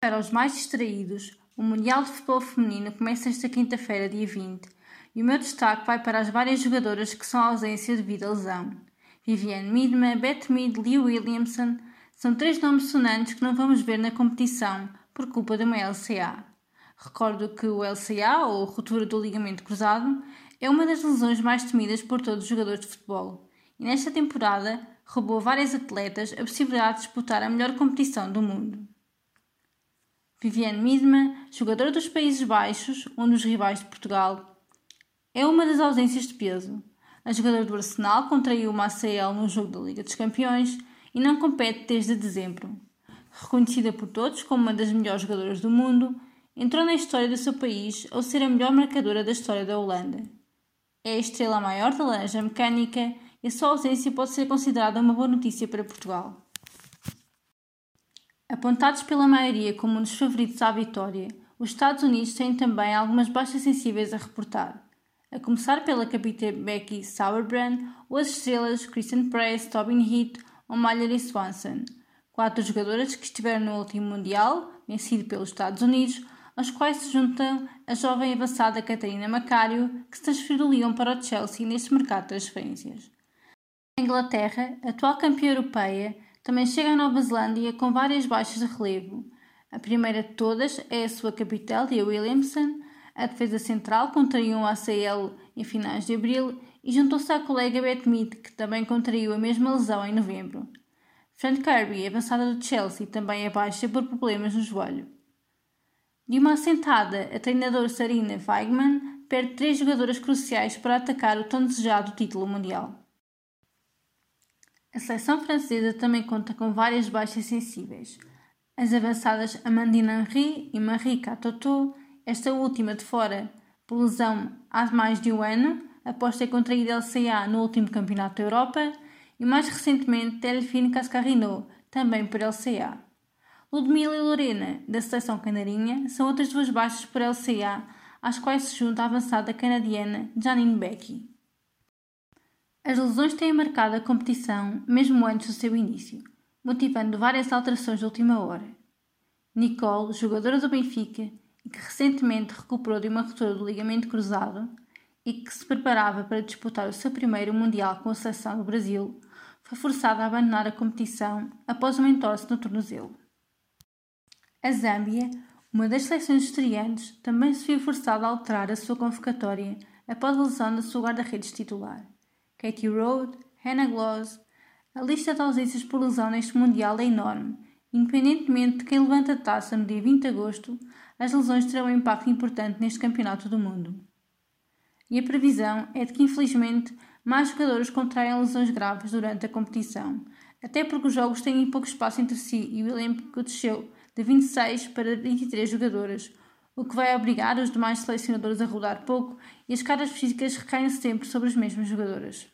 Para os mais distraídos, o Mundial de Futebol Feminino começa esta quinta-feira, dia 20, e o meu destaque vai para as várias jogadoras que são ausência devido à lesão. Viviane Midma, Beth Mead, Lee Williamson são três nomes sonantes que não vamos ver na competição por culpa de uma LCA. Recordo que o LCA, ou ruptura do ligamento cruzado, é uma das lesões mais temidas por todos os jogadores de futebol e nesta temporada roubou a vários atletas a possibilidade de disputar a melhor competição do mundo. Viviane Midma, jogadora dos Países Baixos, um dos rivais de Portugal, é uma das ausências de peso. A jogadora do Arsenal contraiu uma ACL no jogo da Liga dos Campeões e não compete desde dezembro. Reconhecida por todos como uma das melhores jogadoras do mundo, entrou na história do seu país ao ser a melhor marcadora da história da Holanda. É a estrela maior da laranja mecânica e a sua ausência pode ser considerada uma boa notícia para Portugal. Apontados pela maioria como um dos favoritos à vitória, os Estados Unidos têm também algumas baixas sensíveis a reportar. A começar pela capitã Becky Sauerbrand ou as estrelas Kristen Press, Tobin Heath ou Mallory Swanson, quatro jogadoras que estiveram no último Mundial, vencido pelos Estados Unidos, aos quais se juntam a jovem avançada Catarina Macário, que se transferiu do Lyon para o Chelsea neste mercado de transferências. A Inglaterra, atual campeã europeia, também chega à Nova Zelândia com várias baixas de relevo. A primeira de todas é a sua capital, Leah Williamson. A defesa central contraiu um ACL em finais de abril e juntou-se à colega Beth Mead, que também contraiu a mesma lesão em novembro. Frank Kirby, avançada do Chelsea, também é baixa por problemas no joelho. De uma assentada, a treinadora Sarina Weigmann perde três jogadoras cruciais para atacar o tão desejado título mundial. A seleção francesa também conta com várias baixas sensíveis. As avançadas Amandine Henry e Marie Catoto, esta última de fora por lesão há mais de um ano, após ter contraído LCA no último Campeonato da Europa, e mais recentemente Delphine Cascarino, também por LCA. Ludmila e Lorena, da seleção canarinha, são outras duas baixas por LCA, às quais se junta a avançada canadiana Janine Becky. As lesões têm marcado a competição mesmo antes do seu início, motivando várias alterações de última hora. Nicole, jogadora do Benfica e que recentemente recuperou de uma ruptura do ligamento cruzado e que se preparava para disputar o seu primeiro Mundial com a seleção do Brasil, foi forçada a abandonar a competição após uma entorse no tornozelo. A Zâmbia, uma das seleções estreantes, também se viu forçada a alterar a sua convocatória após a lesão da sua guarda-redes titular. Katie Road, Hannah Gloss. A lista de ausências por lesão neste Mundial é enorme. Independentemente de quem levanta a taça no dia 20 de agosto, as lesões terão um impacto importante neste Campeonato do Mundo. E a previsão é de que, infelizmente, mais jogadores contraiam lesões graves durante a competição, até porque os jogos têm pouco espaço entre si e o Olímpico desceu de 26 para 23 jogadoras, o que vai obrigar os demais selecionadores a rodar pouco e as caras físicas recaem sempre sobre as mesmas jogadoras.